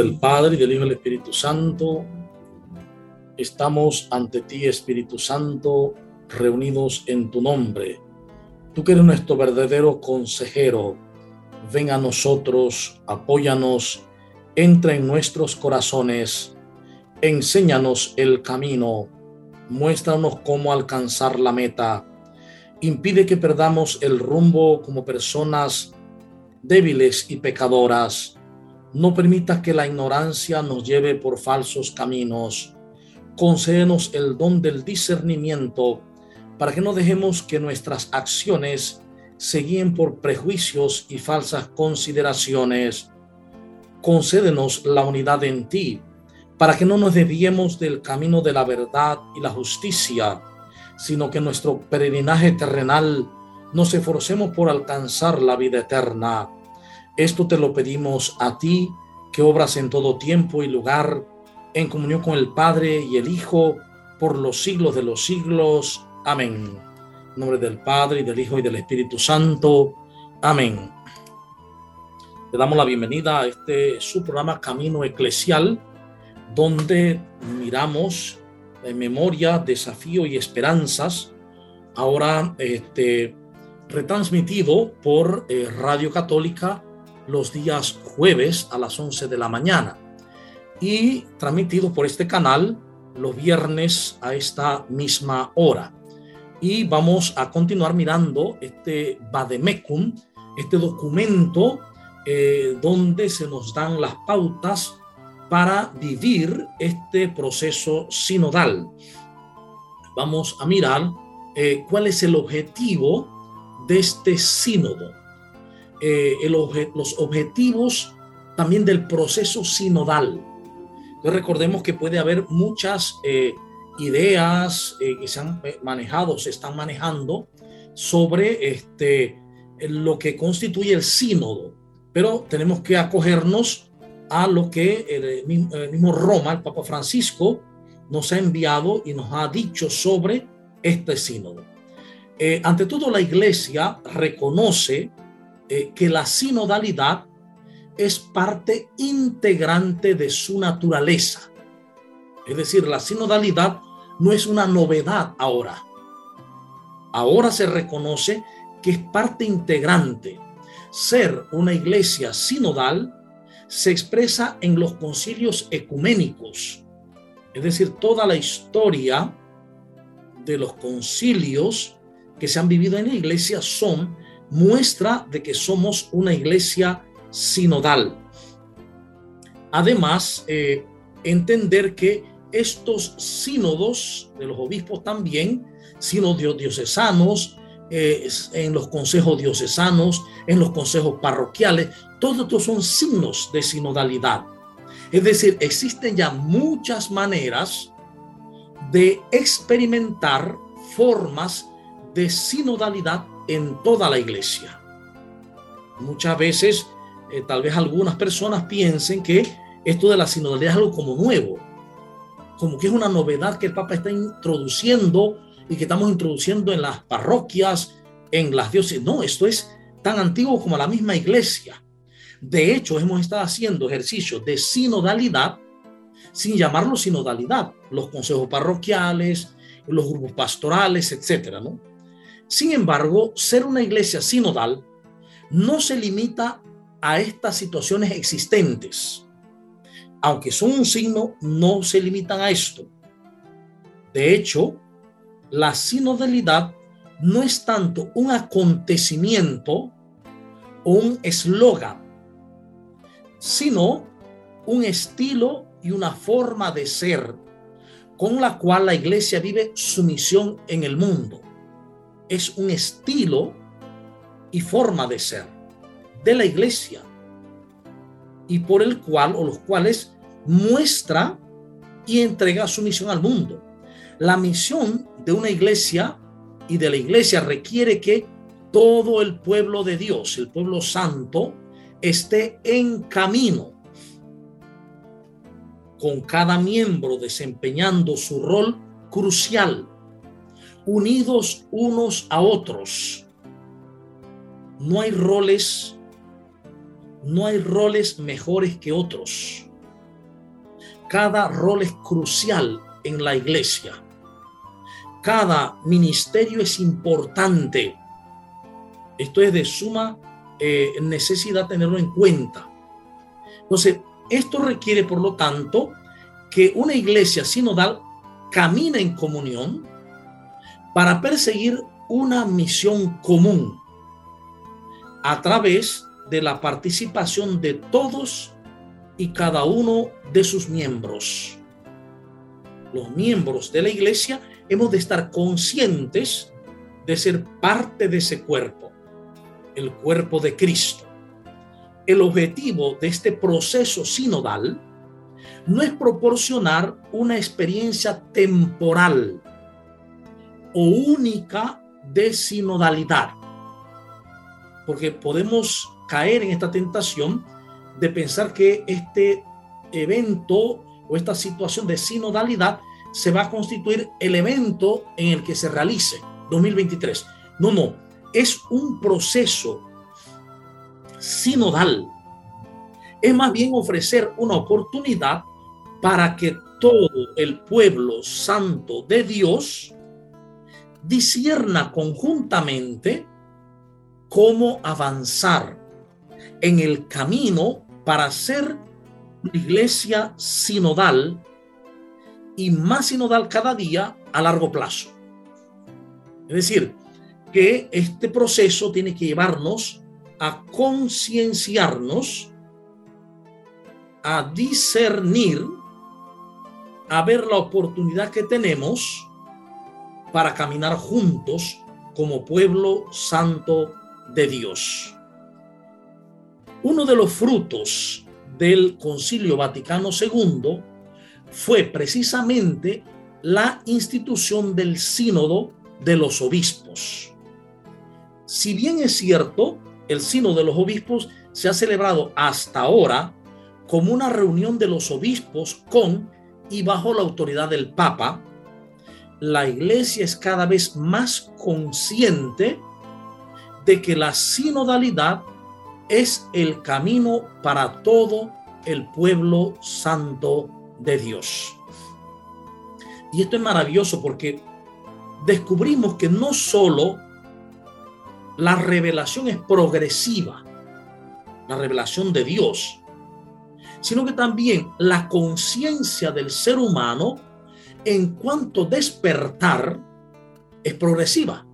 del Padre y del Hijo y del Espíritu Santo, estamos ante ti, Espíritu Santo, reunidos en tu nombre. Tú que eres nuestro verdadero consejero, ven a nosotros, apóyanos, entra en nuestros corazones, enséñanos el camino, muéstranos cómo alcanzar la meta, impide que perdamos el rumbo como personas débiles y pecadoras no permitas que la ignorancia nos lleve por falsos caminos. Concédenos el don del discernimiento para que no dejemos que nuestras acciones se guíen por prejuicios y falsas consideraciones. Concédenos la unidad en ti para que no nos desviemos del camino de la verdad y la justicia, sino que nuestro peregrinaje terrenal nos esforcemos por alcanzar la vida eterna esto te lo pedimos a ti, que obras en todo tiempo y lugar, en comunión con el Padre y el Hijo, por los siglos de los siglos. Amén. En nombre del Padre y del Hijo y del Espíritu Santo. Amén. Le damos la bienvenida a este su programa Camino Eclesial, donde miramos memoria, desafío y esperanzas. Ahora, este, retransmitido por eh, Radio Católica los días jueves a las 11 de la mañana y transmitido por este canal los viernes a esta misma hora. Y vamos a continuar mirando este Bademecum, este documento eh, donde se nos dan las pautas para vivir este proceso sinodal. Vamos a mirar eh, cuál es el objetivo de este sínodo. Eh, los objetivos también del proceso sinodal. Recordemos que puede haber muchas eh, ideas eh, que se han manejado, se están manejando sobre este, lo que constituye el sínodo, pero tenemos que acogernos a lo que el mismo, Roma, el Papa Francisco, nos ha enviado y nos ha dicho sobre este sínodo. ante todo, la iglesia reconoce eh, que la sinodalidad es parte integrante de su naturaleza. Es decir, la sinodalidad no es una novedad ahora. Ahora se reconoce que es parte integrante. Ser una iglesia sinodal se expresa en los concilios ecuménicos. Es decir, toda la historia de los concilios que se han vivido en la iglesia son muestra de que somos una iglesia sinodal. Además, eh, entender que estos sínodos de los obispos también, sínodos diocesanos, eh, en los consejos diocesanos, en los consejos parroquiales, todos estos son signos de sinodalidad. Es decir, existen ya muchas maneras de experimentar formas de sinodalidad en toda la iglesia. Muchas veces, eh, tal vez algunas personas piensen que esto de la sinodalidad es algo como nuevo, como que es una novedad que el Papa está introduciendo y que estamos introduciendo en las parroquias, en las diócesis. No, esto es tan antiguo como la misma iglesia. De hecho, hemos estado haciendo ejercicios de sinodalidad sin llamarlo sinodalidad, los consejos parroquiales, los grupos pastorales, etcétera, ¿no? Sin embargo, ser una iglesia sinodal no se limita a estas situaciones existentes. Aunque son un signo, no se limitan a esto. De hecho, la sinodalidad no es tanto un acontecimiento o un eslogan, sino un estilo y una forma de ser con la cual la iglesia vive su misión en el mundo es un estilo y forma de ser de la iglesia y por el cual o los cuales muestra y entrega su misión al mundo. La misión de una iglesia y de la iglesia requiere que todo el pueblo de Dios, el pueblo santo, esté en camino, con cada miembro desempeñando su rol crucial unidos unos a otros. No hay roles, no hay roles mejores que otros. cada rol es crucial en la iglesia. Cada ministerio es importante. Esto es de suma eh, necesidad tenerlo en cuenta. Entonces, esto requiere, por lo tanto, que una iglesia sinodal camine en comunión para perseguir una misión común a través de la participación de todos y cada uno de sus miembros. Los miembros de la iglesia hemos de estar conscientes de ser parte de ese cuerpo, el cuerpo de Cristo. El objetivo de este proceso sinodal no es proporcionar una experiencia temporal o única de sinodalidad, porque podemos caer en esta tentación de pensar que este evento o esta situación de sinodalidad se va a constituir el evento en el que se realice 2023. No, no, es un proceso sinodal. Es más bien ofrecer una oportunidad para que todo el pueblo santo de Dios disierna conjuntamente cómo avanzar en el camino para ser iglesia sinodal y más sinodal cada día a largo plazo. Es decir, que este proceso tiene que llevarnos a concienciarnos, a discernir, a ver la oportunidad que tenemos para caminar juntos como pueblo santo de Dios. Uno de los frutos del Concilio Vaticano II fue precisamente la institución del sínodo de los obispos. Si bien es cierto, el sínodo de los obispos se ha celebrado hasta ahora como una reunión de los obispos con y bajo la autoridad del Papa, la iglesia es cada vez más consciente de que la sinodalidad es el camino para todo el pueblo santo de Dios. Y esto es maravilloso porque descubrimos que no solo la revelación es progresiva, la revelación de Dios, sino que también la conciencia del ser humano en cuanto despertar es progresiva.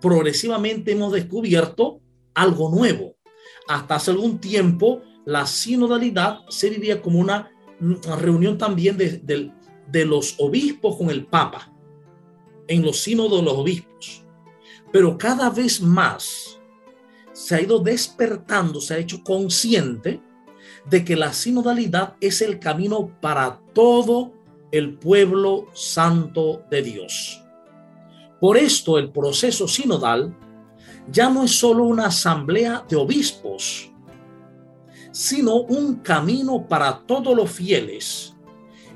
Progresivamente hemos descubierto algo nuevo. Hasta hace algún tiempo la sinodalidad se vivía como una reunión también de, los obispos con el Papa, en los sínodos de los obispos. Pero cada vez más se ha ido despertando, se ha hecho consciente de que la sinodalidad es el camino para todo el pueblo santo de Dios. Por esto el proceso sinodal ya no es solo una asamblea de obispos, sino un camino para todos los fieles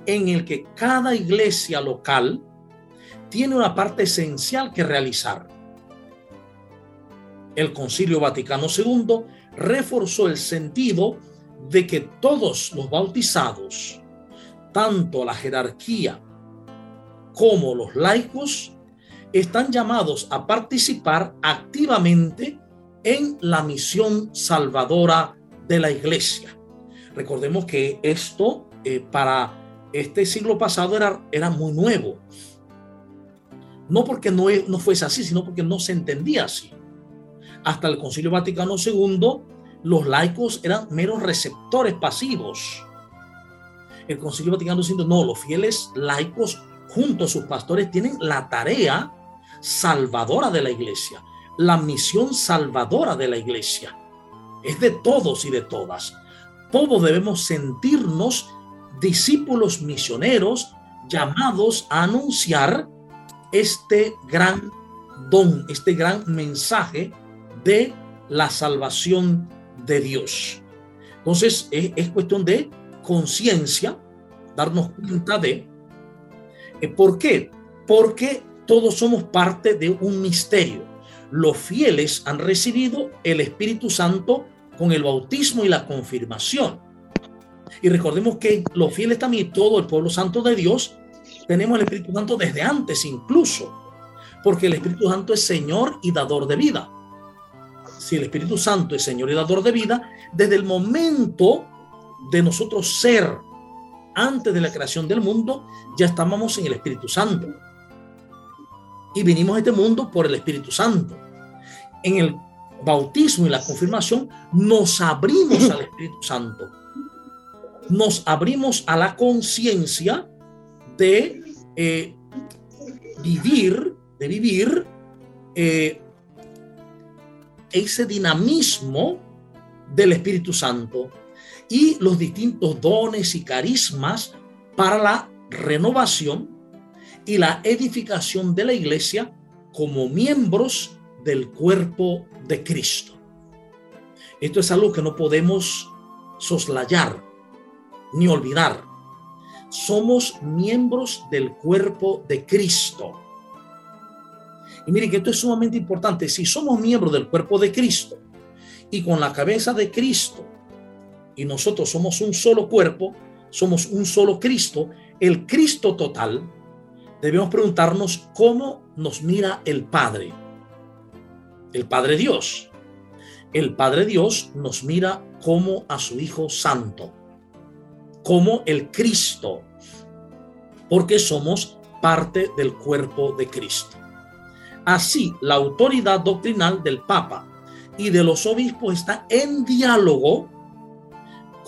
en el que cada iglesia local tiene una parte esencial que realizar. El Concilio Vaticano II reforzó el sentido de que todos los bautizados, tanto la jerarquía como los laicos, están llamados a participar activamente en la misión salvadora de la iglesia. Recordemos que esto eh, para este siglo pasado era, muy nuevo. No porque no, no fuese así, sino porque no se entendía así. Hasta el Concilio Vaticano II, los laicos eran meros receptores pasivos. El Concilio Vaticano II, no, los fieles laicos junto a sus pastores tienen la tarea salvadora de la iglesia, la misión salvadora de la iglesia es de todos y de todas. Todos debemos sentirnos discípulos misioneros llamados a anunciar este gran don, este gran mensaje de la salvación de Dios. Entonces es, cuestión de conciencia, darnos cuenta de eh, por qué. Porque todos somos parte de un misterio los fieles han recibido el Espíritu Santo con el bautismo y la confirmación. Y recordemos que los fieles también, todo el pueblo santo de Dios, tenemos el Espíritu Santo desde antes incluso, porque el Espíritu Santo es Señor y dador de vida. Si el Espíritu Santo es Señor y dador de vida, desde el momento de nosotros ser antes de la creación del mundo, ya estábamos en el Espíritu Santo. Y vinimos a este mundo por el Espíritu Santo. En el bautismo y la confirmación nos abrimos al Espíritu Santo. Nos abrimos a la conciencia de eh, vivir, de vivir eh, ese dinamismo del Espíritu Santo y los distintos dones y carismas para la renovación y la edificación de la iglesia como miembros del cuerpo de Cristo. Esto es algo que no podemos soslayar ni olvidar. Somos miembros del cuerpo de Cristo. Y miren que esto es sumamente importante. Si somos miembros del cuerpo de Cristo y con la cabeza de Cristo y nosotros somos un solo cuerpo, somos un solo Cristo, el Cristo total, debemos preguntarnos cómo nos mira el Padre. El Padre Dios. El Padre Dios nos mira como a su Hijo Santo, como el Cristo, porque somos parte del cuerpo de Cristo. Así, la autoridad doctrinal del Papa y de los obispos está en diálogo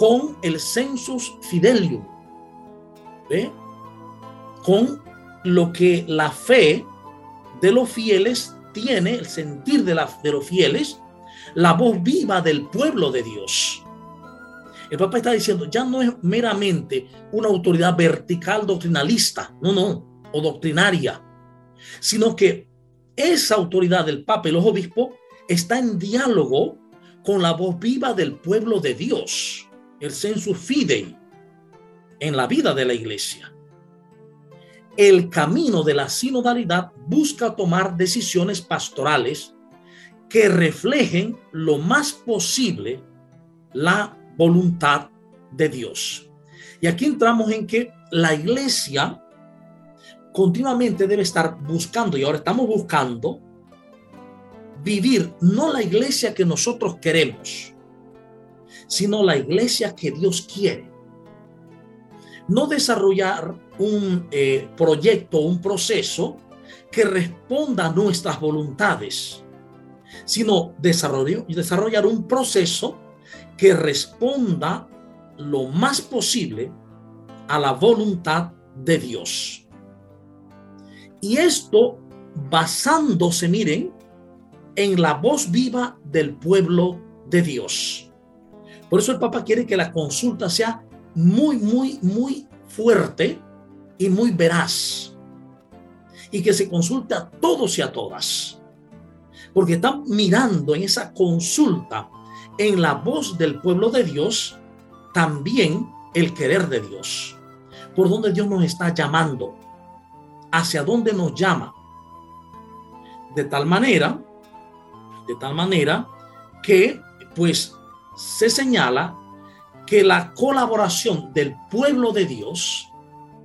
con el census fidelium, con lo que la fe de los fieles tiene, el sentir de, la, de los fieles, la voz viva del pueblo de Dios. El Papa está diciendo, ya no es meramente una autoridad vertical doctrinalista, no, no, o doctrinaria, sino que esa autoridad del Papa y los obispos está en diálogo con la voz viva del pueblo de Dios el sensus fidei en la vida de la iglesia. El camino de la sinodalidad busca tomar decisiones pastorales que reflejen lo más posible la voluntad de Dios. Y aquí entramos en que la iglesia continuamente debe estar buscando, y ahora estamos buscando, vivir no la iglesia que nosotros queremos, sino la iglesia que Dios quiere. No desarrollar un eh, proyecto, un proceso que responda a nuestras voluntades, sino desarrollar, desarrollar un proceso que responda lo más posible a la voluntad de Dios. Y esto basándose, miren, en la voz viva del pueblo de Dios. Por eso el Papa quiere que la consulta sea muy, muy, muy fuerte y muy veraz. Y que se consulte a todos y a todas. Porque están mirando en esa consulta, en la voz del pueblo de Dios, también el querer de Dios. Por donde Dios nos está llamando. Hacia dónde nos llama. De tal manera, de tal manera que pues se señala que la colaboración del pueblo de Dios,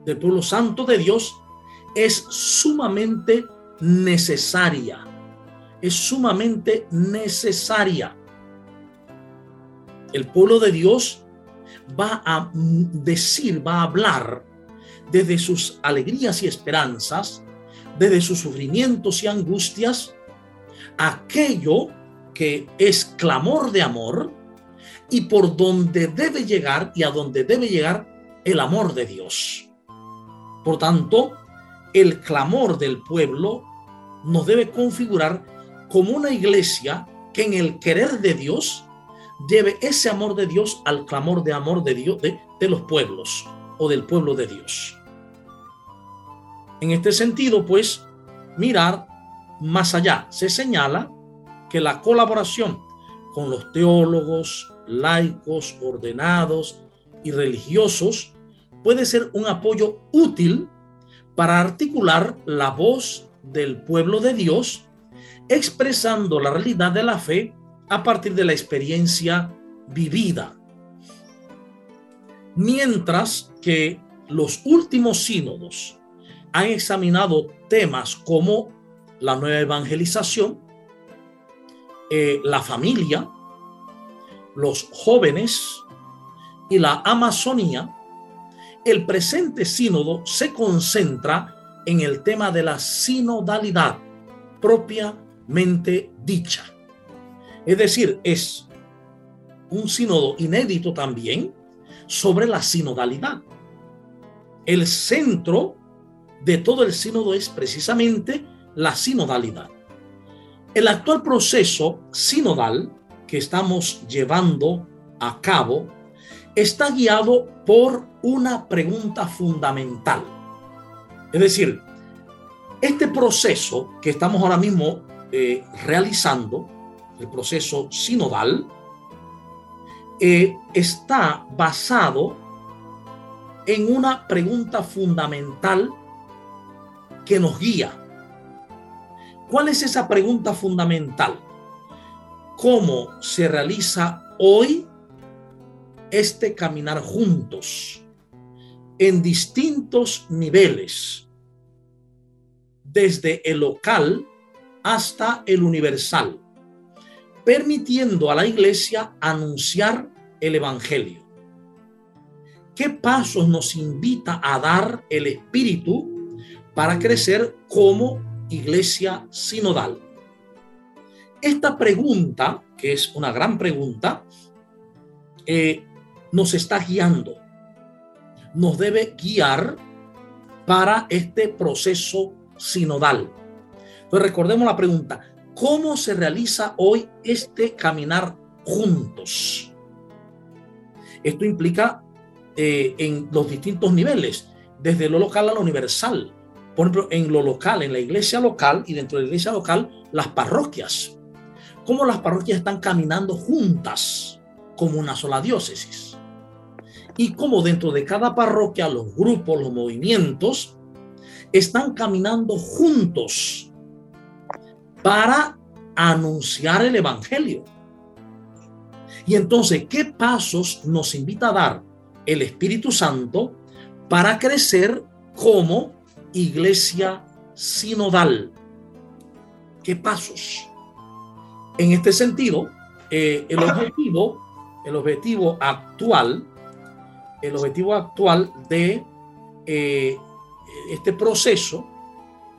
del pueblo santo de Dios, es sumamente necesaria. Es sumamente necesaria. El pueblo de Dios va a decir, va a hablar desde sus alegrías y esperanzas, desde sus sufrimientos y angustias, aquello que es clamor de amor, y por donde debe llegar y a donde debe llegar el amor de Dios. Por tanto, el clamor del pueblo nos debe configurar como una iglesia que en el querer de Dios lleve ese amor de Dios al clamor de amor de Dios de, de los pueblos o del pueblo de Dios. En este sentido, pues, mirar más allá. Se señala que la colaboración con los teólogos, laicos, ordenados y religiosos puede ser un apoyo útil para articular la voz del pueblo de Dios, expresando la realidad de la fe a partir de la experiencia vivida. Mientras que los últimos sínodos han examinado temas como la nueva evangelización, eh, la familia, los jóvenes y la Amazonía, el presente sínodo se concentra en el tema de la sinodalidad propiamente dicha. Es decir, es un sínodo inédito también sobre la sinodalidad. El centro de todo el sínodo es precisamente la sinodalidad. El actual proceso sinodal que estamos llevando a cabo está guiado por una pregunta fundamental. Es decir, este proceso que estamos ahora mismo eh, realizando, el proceso sinodal, eh, está basado en una pregunta fundamental que nos guía. ¿Cuál es esa pregunta fundamental? ¿Cómo se realiza hoy este caminar juntos en distintos niveles, desde el local hasta el universal, permitiendo a la iglesia anunciar el Evangelio. ¿Qué pasos nos invita a dar el Espíritu para crecer como iglesia sinodal? Esta pregunta, que es una gran pregunta, eh, nos está guiando, nos debe guiar para este proceso sinodal. Entonces recordemos la pregunta, ¿cómo se realiza hoy este caminar juntos? Esto implica eh, en los distintos niveles, desde lo local a lo universal. Por ejemplo, en lo local, en la iglesia local y dentro de la iglesia local, las parroquias. ¿Cómo las parroquias están caminando juntas como una sola diócesis? y cómo dentro de cada parroquia los grupos, los movimientos están caminando juntos para anunciar el Evangelio. Y entonces, ¿qué pasos nos invita a dar el Espíritu Santo para crecer como iglesia sinodal? ¿Qué pasos? En este sentido, eh, el objetivo, el objetivo actual el objetivo actual de eh, este proceso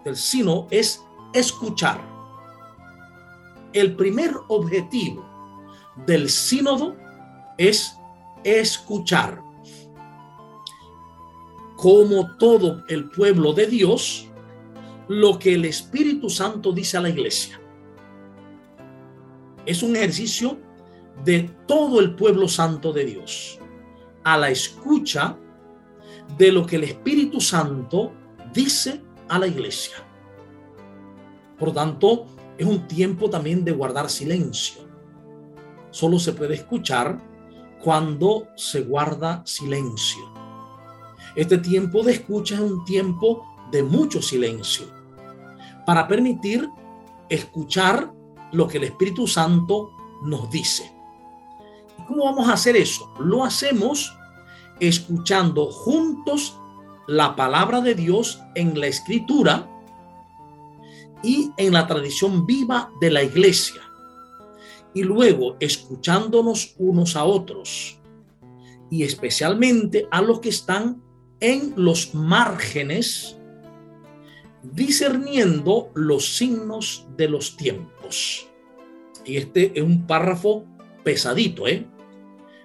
del sino es escuchar. El primer objetivo del sínodo es escuchar. Como todo el pueblo de Dios, lo que el Espíritu Santo dice a la iglesia. Es un ejercicio de todo el pueblo santo de Dios a la escucha de lo que el Espíritu Santo dice a la iglesia. Por tanto, es un tiempo también de guardar silencio. Solo se puede escuchar cuando se guarda silencio. Este tiempo de escucha es un tiempo de mucho silencio para permitir escuchar lo que el Espíritu Santo nos dice. ¿Cómo vamos a hacer eso? Lo hacemos escuchando juntos la palabra de Dios en la escritura y en la tradición viva de la iglesia. Y luego escuchándonos unos a otros y especialmente a los que están en los márgenes, discerniendo los signos de los tiempos. Y este es un párrafo pesadito, ¿eh?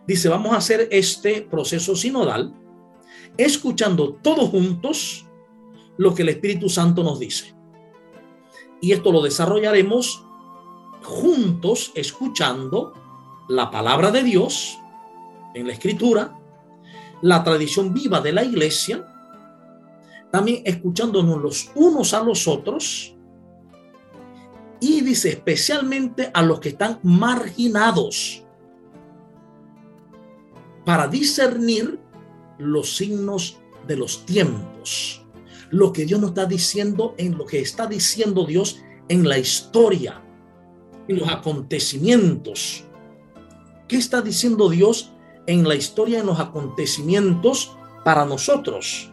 dice, vamos a hacer este proceso sinodal escuchando todos juntos lo que el Espíritu Santo nos dice. Y esto lo desarrollaremos juntos escuchando la palabra de Dios en la escritura, la tradición viva de la iglesia, también escuchándonos los unos a los otros y dice especialmente a los que están marginados para discernir los signos de los tiempos. Lo que Dios nos está diciendo en lo que está diciendo Dios en la historia, en los acontecimientos. ¿Qué está diciendo Dios en la historia, en los acontecimientos para nosotros.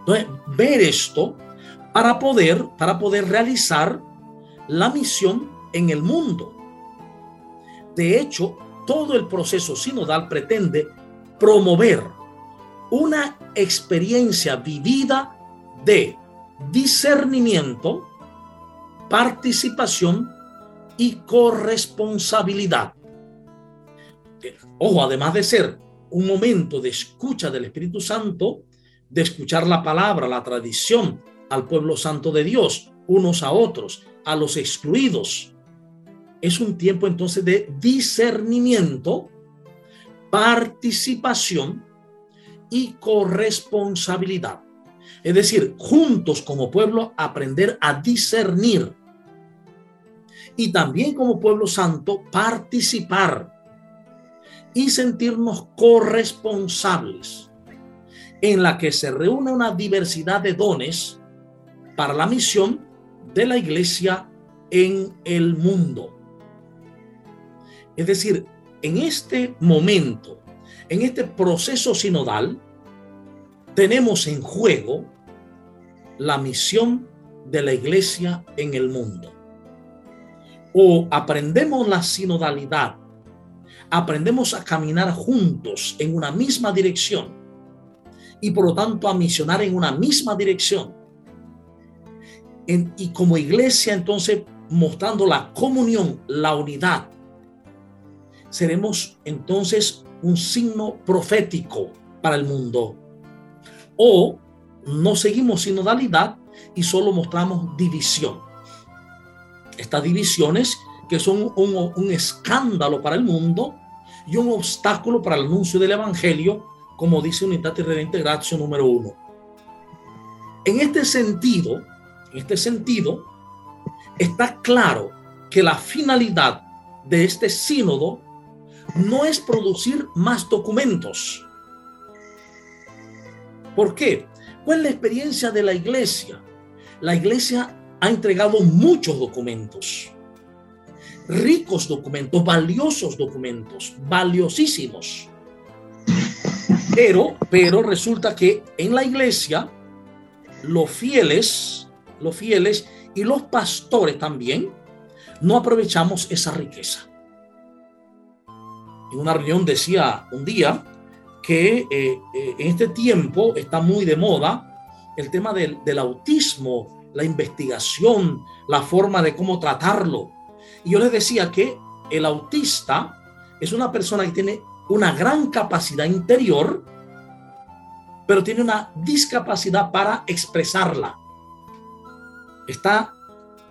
Entonces, ver esto para poder, para poder realizar la misión en el mundo. De hecho, todo el proceso sinodal pretende promover una experiencia vivida de discernimiento, participación y corresponsabilidad. Ojo, además de ser un momento de escucha del Espíritu Santo, de escuchar la palabra, la tradición al pueblo santo de Dios, unos a otros, a los excluidos. Es un tiempo entonces de discernimiento, participación y corresponsabilidad. Es decir, juntos como pueblo aprender a discernir y también como pueblo santo participar y sentirnos corresponsables en la que se reúne una diversidad de dones para la misión de la iglesia en el mundo. Es decir, en este momento, en este proceso sinodal, tenemos en juego la misión de la iglesia en el mundo. O aprendemos la sinodalidad, aprendemos a caminar juntos en una misma dirección y por lo tanto a misionar en una misma dirección. Y como iglesia entonces mostrando la comunión, la unidad, seremos entonces un signo profético para el mundo. O no seguimos sinodalidad y solo mostramos división. Estas divisiones que son un, escándalo para el mundo y un obstáculo para el anuncio del Evangelio, como dice Unidad y Reintegración número uno. En este sentido, en este sentido, está claro que la finalidad de este sínodo no es producir más documentos. ¿Por qué? ¿Cuál es la experiencia de la iglesia? La iglesia ha entregado muchos documentos, ricos documentos, valiosos documentos, valiosísimos. Pero, pero resulta que en la iglesia los fieles, los fieles y los pastores también no aprovechamos esa riqueza en una reunión decía un día que eh, eh, en este tiempo está muy de moda el tema del, del, autismo, la investigación, la forma de cómo tratarlo. Y yo les decía que el autista es una persona que tiene una gran capacidad interior, pero tiene una discapacidad para expresarla. Está,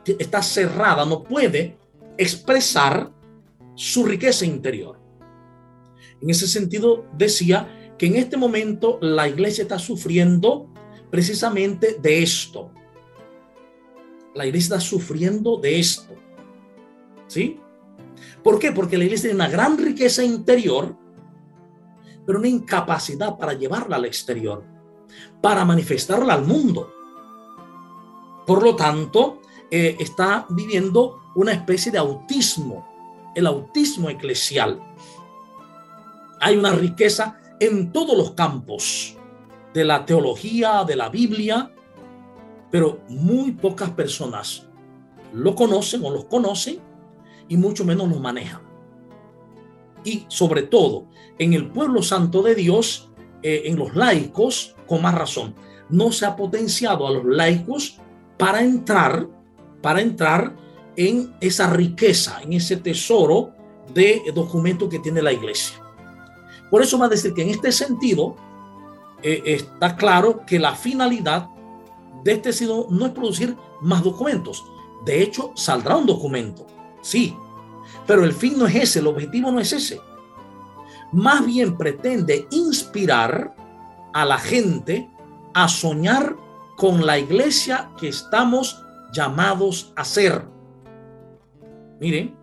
está cerrada, no puede expresar su riqueza interior. En ese sentido, decía que en este momento la iglesia está sufriendo precisamente de esto. La iglesia está sufriendo de esto. ¿Sí? ¿Por qué? Porque la iglesia tiene una gran riqueza interior, pero una incapacidad para llevarla al exterior, para manifestarla al mundo. Por lo tanto, eh, está viviendo una especie de autismo, el autismo eclesial hay una riqueza en todos los campos de la teología, de la Biblia, pero muy pocas personas lo conocen o los conocen y mucho menos lo manejan. Y sobre todo en el pueblo santo de Dios, eh, en los laicos, con más razón, no se ha potenciado a los laicos para entrar, para entrar en esa riqueza, en ese tesoro de documentos que tiene la iglesia. Por eso va a decir que en este sentido eh, está claro que la finalidad de este sínodo no es producir más documentos. De hecho, saldrá un documento, sí, pero el fin no es ese, el objetivo no es ese. Más bien pretende inspirar a la gente a soñar con la iglesia que estamos llamados a ser. Miren,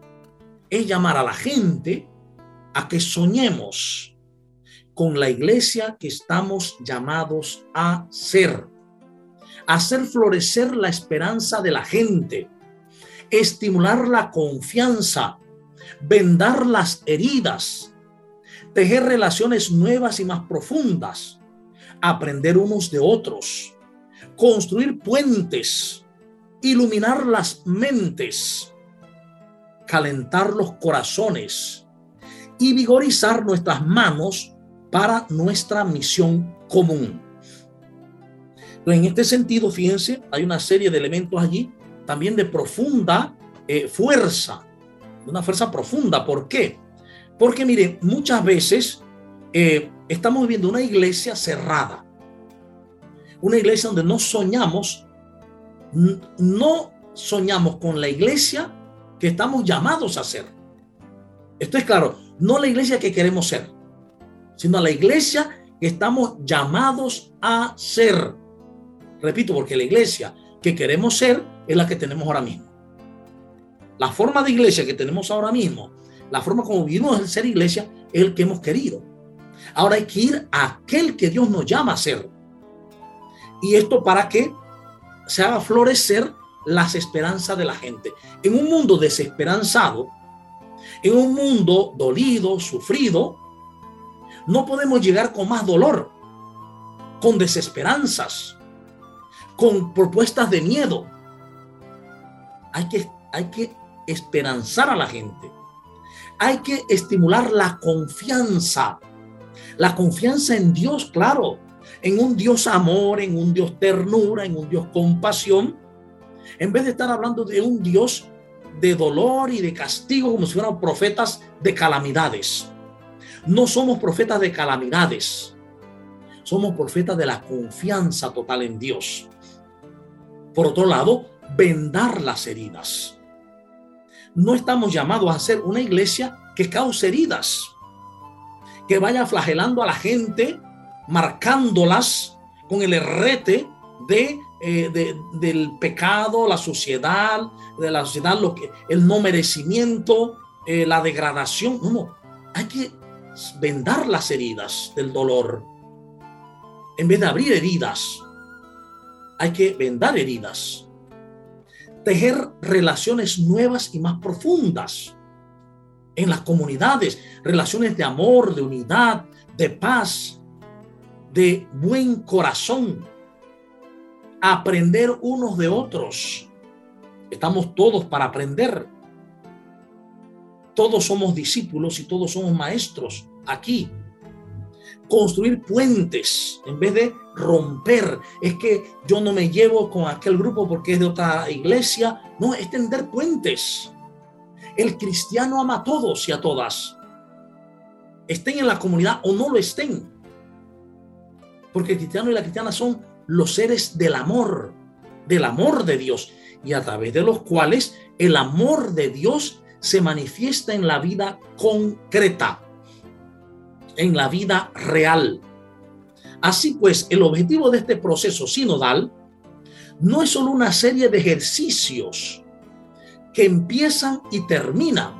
es llamar a la gente a que soñemos con la iglesia que estamos llamados a ser. Hacer florecer la esperanza de la gente, estimular la confianza, vendar las heridas, tejer relaciones nuevas y más profundas, aprender unos de otros, construir puentes, iluminar las mentes, calentar los corazones y vigorizar nuestras manos para nuestra misión común. en este sentido, fíjense, hay una serie de elementos allí también de profunda eh, fuerza, una fuerza profunda. ¿Por qué? Porque mire, muchas veces eh, estamos viviendo una iglesia cerrada, una iglesia donde no soñamos, no soñamos con la iglesia que estamos llamados a ser. Esto es claro, no la iglesia que queremos ser, sino la iglesia que estamos llamados a ser. Repito, porque la iglesia que queremos ser es la que tenemos ahora mismo. La forma de iglesia que tenemos ahora mismo la forma como vivimos el ser iglesia es el que hemos querido. Ahora hay que ir a aquel que Dios nos llama a ser. Y esto para que se haga florecer las esperanzas de la gente. En un mundo desesperanzado, en un mundo dolido, sufrido, no podemos llegar con más dolor, con desesperanzas, con propuestas de miedo. Hay que, hay que esperanzar a la gente hay que estimular la confianza. La confianza en Dios, claro, en un Dios amor, en un Dios ternura, en un Dios compasión, en vez de estar hablando de un Dios de dolor y de castigo como si fueran profetas de calamidades. No somos profetas de calamidades, somos profetas de la confianza total en Dios. Por otro lado, vendar las heridas no estamos llamados a ser una iglesia que cause heridas, que vaya flagelando a la gente, marcándolas con el herrete de, eh, del pecado, la sociedad, de la sociedad, lo que, el no merecimiento, eh, la degradación. No, no, hay que vendar las heridas del dolor. En vez de abrir heridas, hay que vendar heridas tejer relaciones nuevas y más profundas en las comunidades, relaciones de amor, de unidad, de paz, de buen corazón, aprender unos de otros. Estamos todos para aprender. Todos somos discípulos y todos somos maestros aquí construir puentes en vez de romper. Es que yo no me llevo con aquel grupo porque es de otra iglesia. No, es tender puentes. El cristiano ama a todos y a todas. Estén en la comunidad o no lo estén. Porque el cristiano y la cristiana son los seres del amor, del amor de Dios, y a través de los cuales el amor de Dios se manifiesta en la vida concreta en la vida real. Así pues, el objetivo de este proceso sinodal no es solo una serie de ejercicios que empiezan y terminan,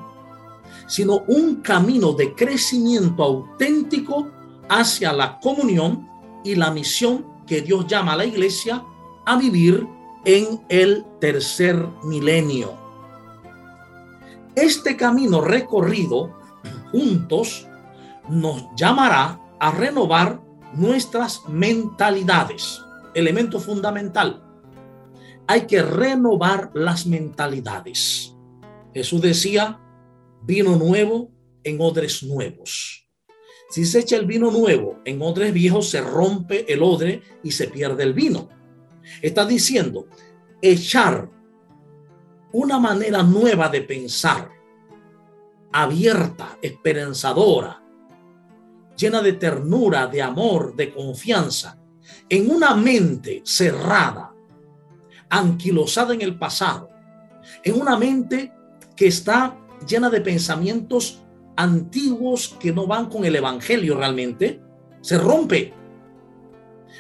sino un camino de crecimiento auténtico hacia la comunión y la misión que Dios llama a la iglesia a vivir en el tercer milenio. Este camino recorrido juntos nos llamará a renovar nuestras mentalidades. Elemento fundamental. Hay que renovar las mentalidades. Jesús decía, vino nuevo en odres nuevos. Si se echa el vino nuevo en odres viejos, se rompe el odre y se pierde el vino. Está diciendo, echar una manera nueva de pensar, abierta, esperanzadora, llena de ternura, de amor, de confianza, en una mente cerrada, anquilosada en el pasado, en una mente que está llena de pensamientos antiguos que no van con el Evangelio realmente, se rompe.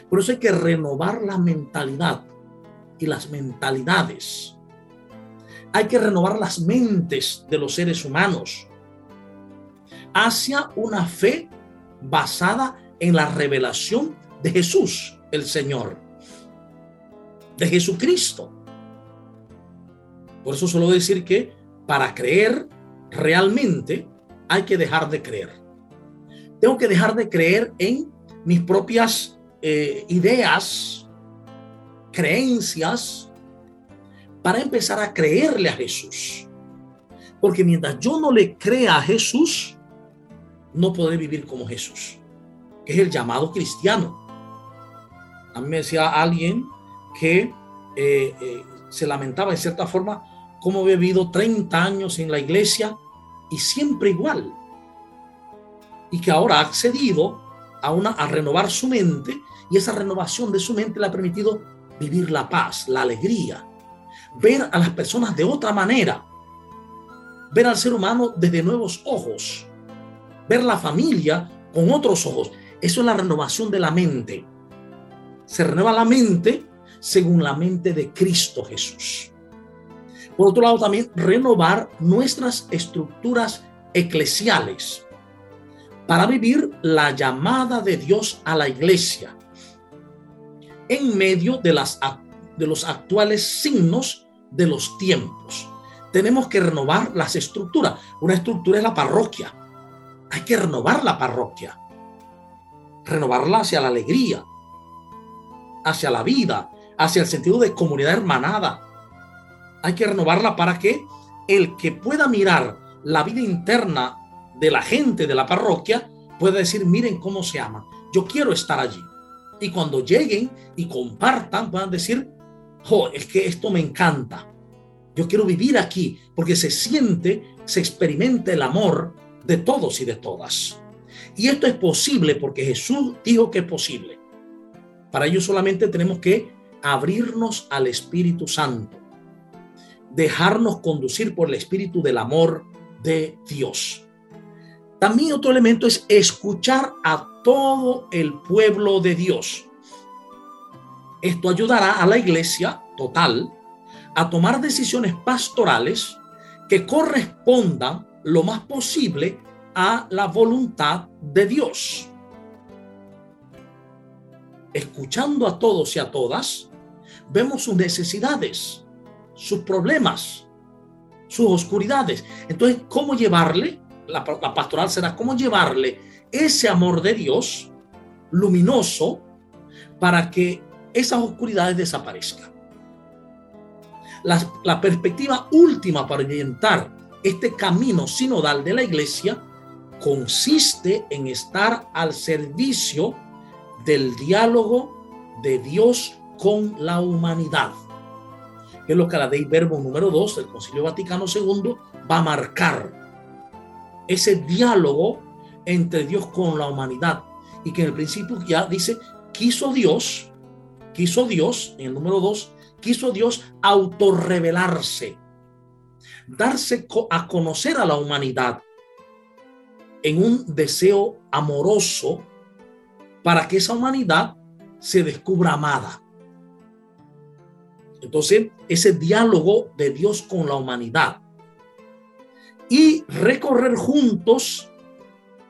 Por eso hay que renovar la mentalidad y las mentalidades. Hay que renovar las mentes de los seres humanos hacia una fe basada en la revelación de Jesús, el Señor, de Jesucristo. Por eso suelo decir que para creer realmente hay que dejar de creer. Tengo que dejar de creer en mis propias eh, ideas, creencias, para empezar a creerle a Jesús. Porque mientras yo no le crea a Jesús, no podré vivir como Jesús, que es el llamado cristiano. A mí me decía alguien que eh, eh, se lamentaba en cierta forma cómo había vivido 30 años en la iglesia y siempre igual. Y que ahora ha accedido a, una, a renovar su mente y esa renovación de su mente le ha permitido vivir la paz, la alegría, ver a las personas de otra manera, ver al ser humano desde nuevos ojos, ver la familia con otros ojos. Eso es la renovación de la mente. Se renueva la mente según la mente de Cristo Jesús. Por otro lado, también renovar nuestras estructuras eclesiales para vivir la llamada de Dios a la iglesia en medio de, las, de los actuales signos de los tiempos. Tenemos que renovar las estructuras. Una estructura es la parroquia. Hay que renovar la parroquia. Renovarla hacia la alegría, hacia la vida, hacia el sentido de comunidad hermanada. Hay que renovarla para que el que pueda mirar la vida interna de la gente de la parroquia pueda decir, miren cómo se aman. Yo quiero estar allí. Y cuando lleguen y compartan, puedan decir, oh, es que esto me encanta. Yo quiero vivir aquí porque se siente, se experimenta el amor de todos y de todas. Y esto es posible porque Jesús dijo que es posible. Para ello solamente tenemos que abrirnos al Espíritu Santo, dejarnos conducir por el Espíritu del amor de Dios. También otro elemento es escuchar a todo el pueblo de Dios. Esto ayudará a la iglesia total a tomar decisiones pastorales que correspondan lo más posible a la voluntad de Dios. Escuchando a todos y a todas, vemos sus necesidades, sus problemas, sus oscuridades. Entonces, ¿cómo llevarle? La, pastoral será cómo llevarle ese amor de Dios luminoso para que esas oscuridades desaparezcan. La, la, perspectiva última para orientar este camino sinodal de la iglesia consiste en estar al servicio del diálogo de Dios con la humanidad. Es lo que la Dei Verbo número 2 del Concilio Vaticano II va a marcar. Ese diálogo entre Dios con la humanidad. Y que en el principio ya dice, quiso Dios, quiso Dios, en el número 2, quiso Dios autorrevelarse, darse a conocer a la humanidad en un deseo amoroso para que esa humanidad se descubra amada. Entonces, ese diálogo de Dios con la humanidad y recorrer juntos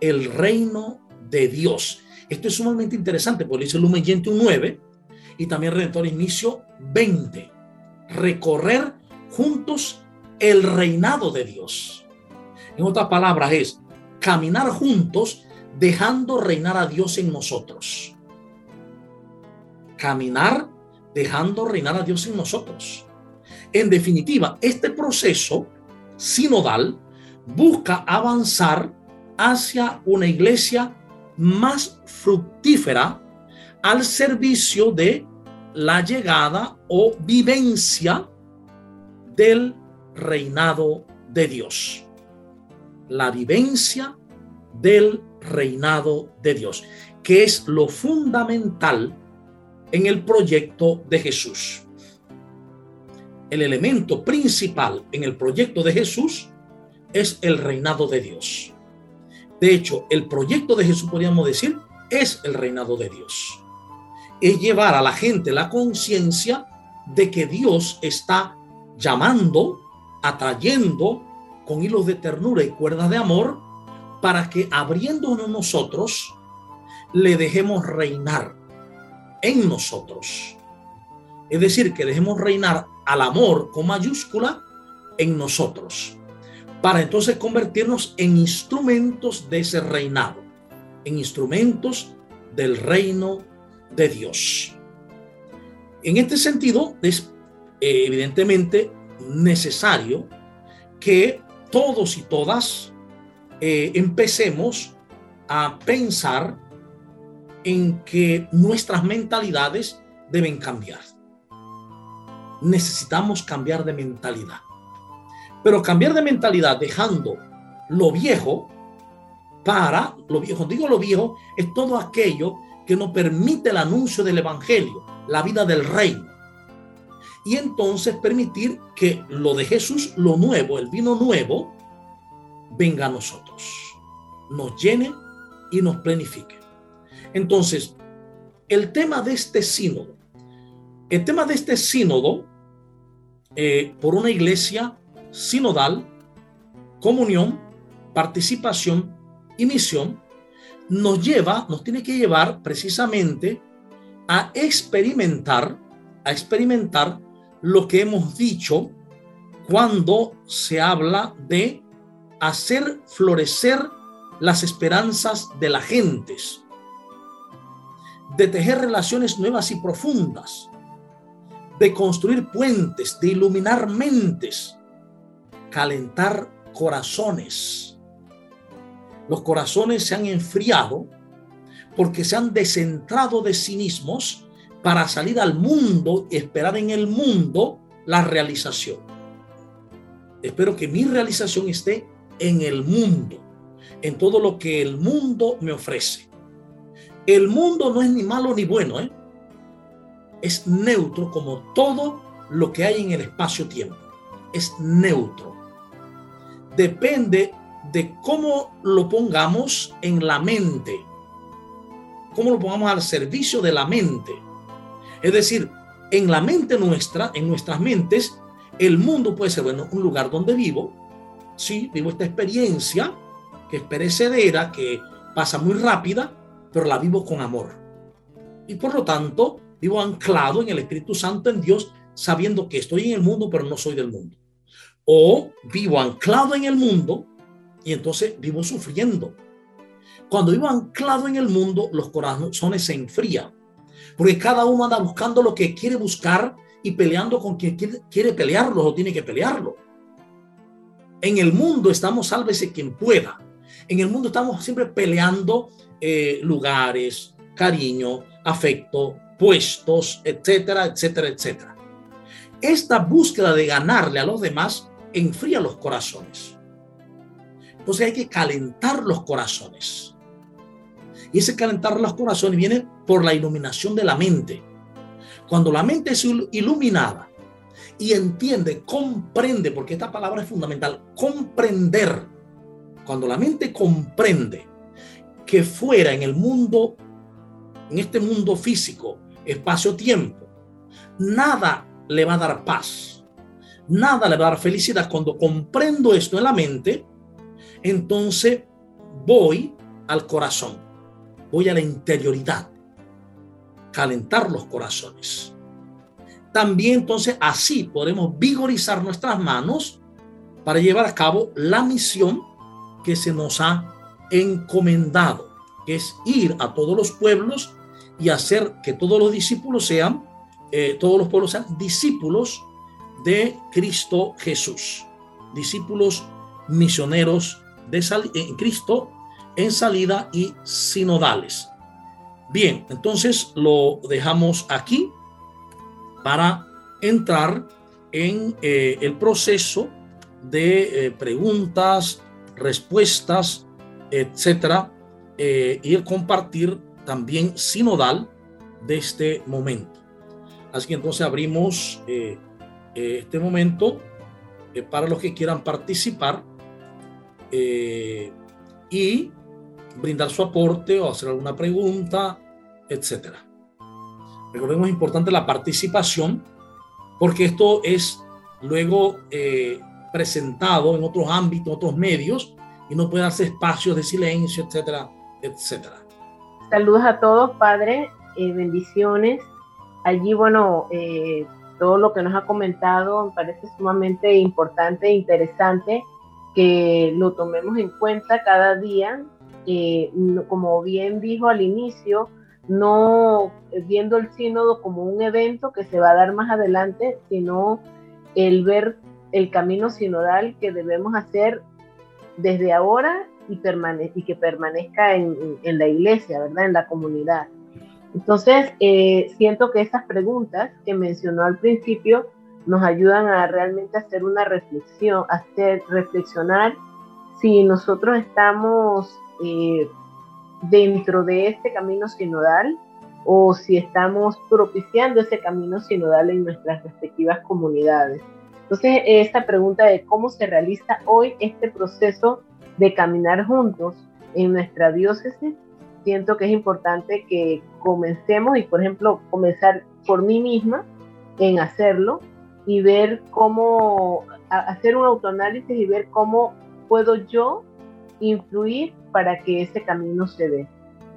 el reino de Dios. Esto es sumamente interesante porque dice Lumen Gentium 9 y también Redentor Inicio 20. Recorrer juntos el reinado de Dios. En otras palabras, es caminar juntos dejando reinar a Dios en nosotros. Caminar dejando reinar a Dios en nosotros. En definitiva, este proceso sinodal busca avanzar hacia una iglesia más fructífera al servicio de la llegada o vivencia del reinado de Dios. La vivencia del reinado de Dios, que es lo fundamental en el proyecto de Jesús. El elemento principal en el proyecto de Jesús es el reinado de Dios. De hecho, el proyecto de Jesús, podríamos decir, es el reinado de Dios. Es llevar a la gente la conciencia de que Dios está llamando, atrayendo con hilos de ternura y cuerdas de amor para que abriéndonos nosotros le dejemos reinar en nosotros. Es decir, que dejemos reinar al amor con mayúscula en nosotros, para entonces convertirnos en instrumentos de ese reinado. en instrumentos del reino de Dios. En este sentido, es eh, evidentemente necesario que todos y todas eh, empecemos a pensar en que nuestras mentalidades deben cambiar. Necesitamos cambiar de mentalidad. Pero cambiar de mentalidad dejando lo viejo para lo viejo. Digo lo viejo, es todo aquello que no permite el anuncio del Evangelio, la vida del reino. Y entonces permitir que lo de Jesús, lo nuevo, el vino nuevo, venga a nosotros, nos llene y nos planifique. Entonces, el tema de este sínodo, el tema de este sínodo, eh, por una iglesia sinodal, comunión, participación y misión, nos lleva, nos tiene que llevar precisamente a experimentar, a experimentar lo que hemos dicho cuando se habla de hacer florecer las esperanzas de las gentes, de tejer relaciones nuevas y profundas, de construir puentes, de iluminar mentes, calentar corazones. Los corazones se han enfriado porque se han descentrado de sí mismos para salir al mundo y esperar en el mundo la realización. Espero que mi realización esté en el mundo, en todo lo que el mundo me ofrece. El mundo no es ni malo ni bueno, ¿eh? es neutro como todo lo que hay en el espacio-tiempo. Es neutro. Depende de cómo lo pongamos en la mente, cómo lo pongamos al servicio de la mente. Es decir, en la mente nuestra, en nuestras mentes, el mundo puede ser, bueno, un lugar donde vivo, sí, vivo esta experiencia que es perecedera, que pasa muy rápida, pero la vivo con amor. Y por lo tanto, vivo anclado en el Espíritu Santo, en Dios, sabiendo que estoy en el mundo, pero no soy del mundo. O vivo anclado en el mundo y entonces vivo sufriendo. Cuando vivo anclado en el mundo, los corazones se enfrían, porque cada uno anda buscando lo que quiere buscar y peleando con quien quiere, pelearlo o tiene que pelearlo. En el mundo estamos, sálvese quien pueda. En el mundo estamos siempre peleando eh, lugares, cariño, afecto, puestos, etcétera, etcétera, etcétera. Esta búsqueda de ganarle a los demás enfría los corazones. Entonces hay que calentar los corazones. Y ese calentar los corazones viene por la iluminación de la mente. Cuando la mente es iluminada y entiende, comprende, porque esta palabra es fundamental, comprender. Cuando la mente comprende que fuera en el mundo, en este mundo físico, espacio-tiempo, nada le va a dar paz, nada le va a dar felicidad. Cuando comprendo esto en la mente, entonces voy al corazón, voy a la interioridad, calentar los corazones. También entonces así podemos vigorizar nuestras manos para llevar a cabo la misión que se nos ha encomendado, que es ir a todos los pueblos y hacer que todos los discípulos sean, eh, todos los pueblos sean discípulos de Cristo Jesús, discípulos misioneros de en Cristo en salida y sinodales. Bien, entonces lo dejamos aquí para entrar en eh, el proceso de eh, preguntas, respuestas, etcétera, y el compartir también sinodal de este momento. Así que entonces abrimos eh, eh, este momento eh, para los que quieran participar y brindar su aporte o hacer alguna pregunta, etcétera. Recordemos importante la participación porque esto es luego presentado en otros ámbitos, otros medios y no puede darse espacios de silencio, etcétera, etcétera. Saludos a todos, Padre, eh, bendiciones. Allí, bueno, eh, todo lo que nos ha comentado me parece sumamente importante e interesante que lo tomemos en cuenta cada día eh, como bien dijo al inicio, no viendo el sínodo como un evento que se va a dar más adelante, sino el ver el camino sinodal que debemos hacer desde ahora y, y que permanezca en, la iglesia, ¿verdad? En la comunidad. Entonces, eh, siento que esas preguntas que mencionó al principio nos ayudan a realmente hacer una reflexión, hacer reflexionar si nosotros estamos eh, dentro de este camino sinodal o si estamos propiciando ese camino sinodal en nuestras respectivas comunidades. Entonces, esta pregunta de cómo se realiza hoy este proceso de caminar juntos en nuestra diócesis, siento que es importante que comencemos y, por ejemplo, comenzar por mí misma en hacerlo y ver cómo, hacer un autoanálisis y ver cómo puedo yo influir para que ese camino se dé.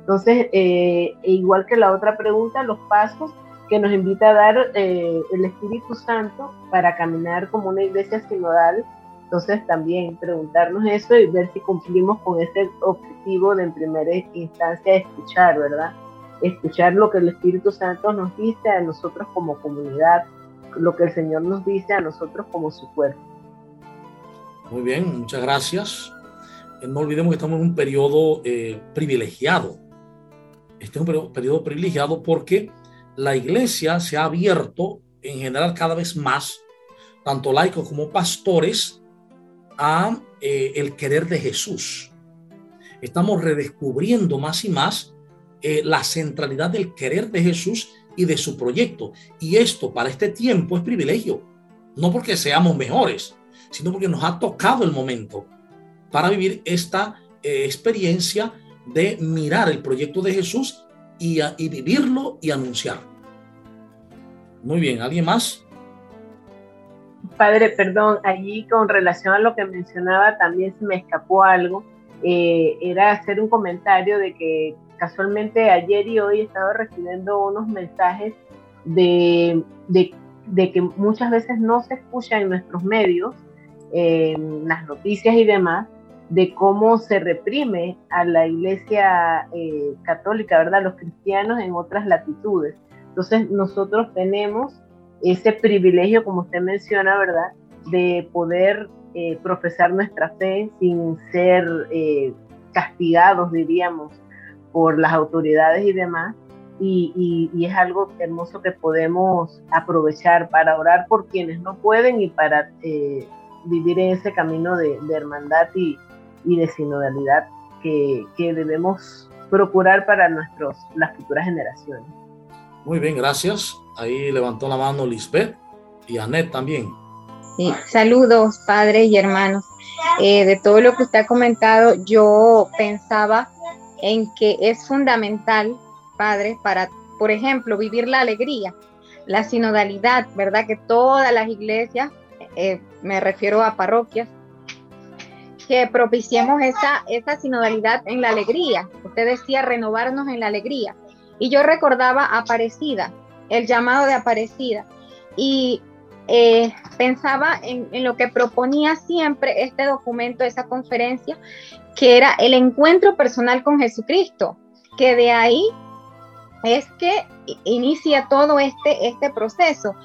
Entonces, eh, e igual que la otra pregunta, los pasos que nos invita a dar eh, el Espíritu Santo para caminar como una iglesia sinodal. Entonces, también preguntarnos eso y ver si cumplimos con ese objetivo de en primera instancia escuchar, ¿verdad? Escuchar lo que el Espíritu Santo nos dice a nosotros como comunidad, lo que el Señor nos dice a nosotros como su cuerpo. Muy bien, muchas gracias. Eh, no olvidemos que estamos en un periodo eh, privilegiado. Este es un periodo, privilegiado porque la iglesia se ha abierto en general cada vez más, tanto laicos como pastores, a eh, el querer de Jesús. Estamos redescubriendo más y más la centralidad del querer de Jesús y de su proyecto. Y esto para este tiempo es privilegio, no porque seamos mejores, sino porque nos ha tocado el momento para vivir esta eh, experiencia de mirar el proyecto de Jesús y, y vivirlo y anunciar. Muy bien, ¿alguien más? Padre, perdón, allí con relación a lo que mencionaba también se me escapó algo. Eh, era hacer un comentario de que casualmente ayer y hoy he estado recibiendo unos mensajes de, de, que muchas veces no se escucha en nuestros medios, las noticias y demás, de cómo se reprime a la iglesia eh, católica, ¿verdad? Los cristianos en otras latitudes. Entonces nosotros tenemos ese privilegio, como usted menciona, ¿verdad? De poder eh, profesar nuestra fe sin ser eh, castigados, diríamos, por las autoridades y demás. Y, es algo hermoso que podemos aprovechar para orar por quienes no pueden y para vivir en ese camino de, de hermandad y, y de sinodalidad que, que debemos procurar para nuestros, las futuras generaciones. Muy bien, gracias. Ahí levantó la mano Lisbeth y Anet también. Sí, saludos, padres y hermanos. Eh, de todo lo que usted ha comentado, yo pensaba en que es fundamental, padre, para, por ejemplo, vivir la alegría, la sinodalidad, ¿verdad? Que todas las iglesias, eh, me refiero a parroquias, que propiciemos esa, esa sinodalidad en la alegría. Usted decía renovarnos en la alegría. Y yo recordaba Aparecida, el llamado de Aparecida. Y eh, pensaba en, en, lo que proponía siempre este documento, esa conferencia, que era el encuentro personal con Jesucristo, que de ahí es que inicia todo este, este proceso.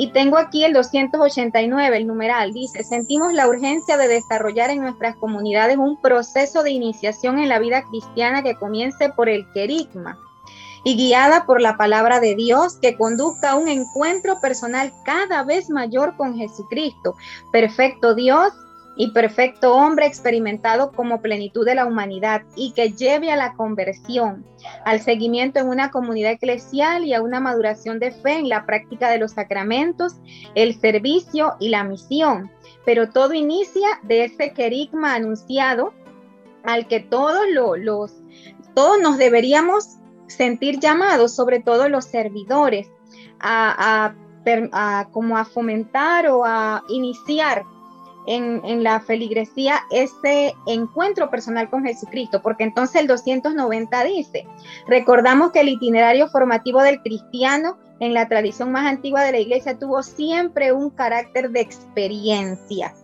Y tengo aquí el 289, el numeral, dice, sentimos la urgencia de desarrollar en nuestras comunidades un proceso de iniciación en la vida cristiana que comience por el querigma y guiada por la palabra de Dios que conduzca a un encuentro personal cada vez mayor con Jesucristo, perfecto Dios y perfecto hombre experimentado como plenitud de la humanidad y que lleve a la conversión, al seguimiento en una comunidad eclesial y a una maduración de fe en la práctica de los sacramentos, el servicio y la misión. Pero todo inicia de ese querigma anunciado al que todos los todos nos deberíamos sentir llamados, sobre todo los servidores, a, a como a fomentar o a iniciar en, la feligresía ese encuentro personal con Jesucristo, porque entonces el 290 dice, recordamos que el itinerario formativo del cristiano en la tradición más antigua de la iglesia tuvo siempre un carácter de experiencia.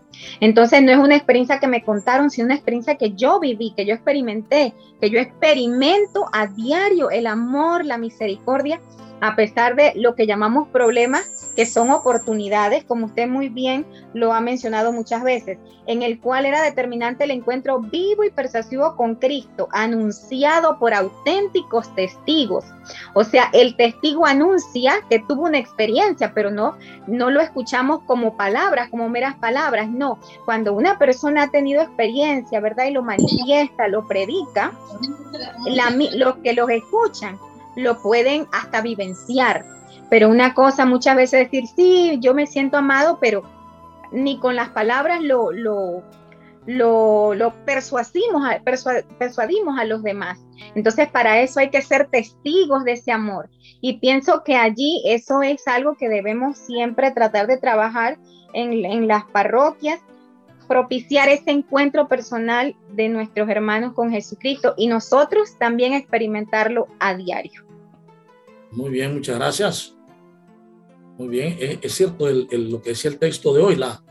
Entonces no es una experiencia que me contaron, sino una experiencia que yo viví, que yo experimenté, que yo experimento a diario el amor, la misericordia a pesar de lo que llamamos problemas, que son oportunidades, como usted muy bien lo ha mencionado muchas veces, en el cual era determinante el encuentro vivo y persuasivo con Cristo, anunciado por auténticos testigos. O sea, el testigo anuncia que tuvo una experiencia, pero no, no lo escuchamos como palabras, como meras palabras, no. Cuando una persona ha tenido experiencia, ¿verdad? Y lo manifiesta, lo predica, los que los escuchan lo pueden hasta vivenciar. Pero una cosa muchas veces decir, sí, yo me siento amado, pero ni con las palabras lo, lo, lo, persuadimos, persuadimos a los demás. Entonces, para eso hay que ser testigos de ese amor. Y pienso que allí eso es algo que debemos siempre tratar de trabajar en, en las parroquias, propiciar ese encuentro personal de nuestros hermanos con Jesucristo y nosotros también experimentarlo a diario. Muy bien, muchas gracias. Muy bien, es, cierto lo que decía el texto de hoy, la,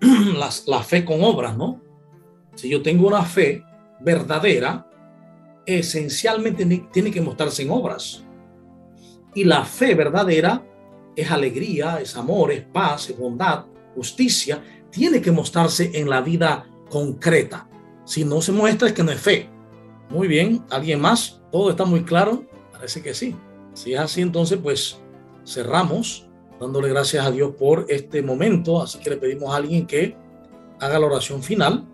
la, fe con obras, ¿no? Si yo tengo una fe verdadera, esencialmente tiene que mostrarse en obras. Y la fe verdadera es alegría, es amor, es paz, es bondad, justicia, tiene que mostrarse en la vida concreta. Si no se muestra es que no es fe. Muy bien, ¿alguien más? ¿Todo está muy claro? Parece que sí. Si es así, entonces pues cerramos dándole gracias a Dios por este momento. Así que le pedimos a alguien que haga la oración final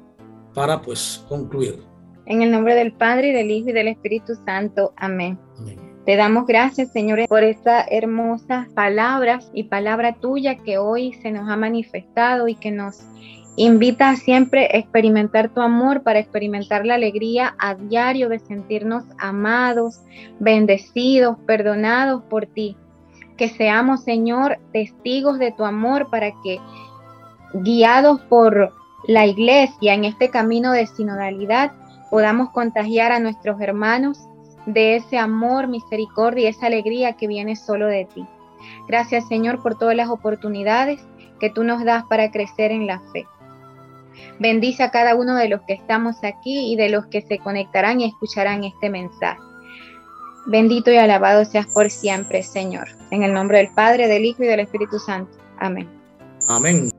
para pues concluir. En el nombre del Padre y del Hijo y del Espíritu Santo. Amén. Te damos gracias, Señor, por estas hermosas palabras y palabra tuya que hoy se nos ha manifestado y que nos Invita a siempre experimentar tu amor para experimentar la alegría a diario de sentirnos amados, bendecidos, perdonados por ti. Que seamos, Señor, testigos de tu amor para que, guiados por la iglesia en este camino de sinodalidad, podamos contagiar a nuestros hermanos de ese amor, misericordia y esa alegría que viene solo de ti. Gracias, Señor, por todas las oportunidades que tú nos das para crecer en la fe. Bendice a cada uno de los que estamos aquí y de los que se conectarán y escucharán este mensaje. Bendito y alabado seas por siempre, Señor. En el nombre del Padre, del Hijo y del Espíritu Santo. Amén. Amén.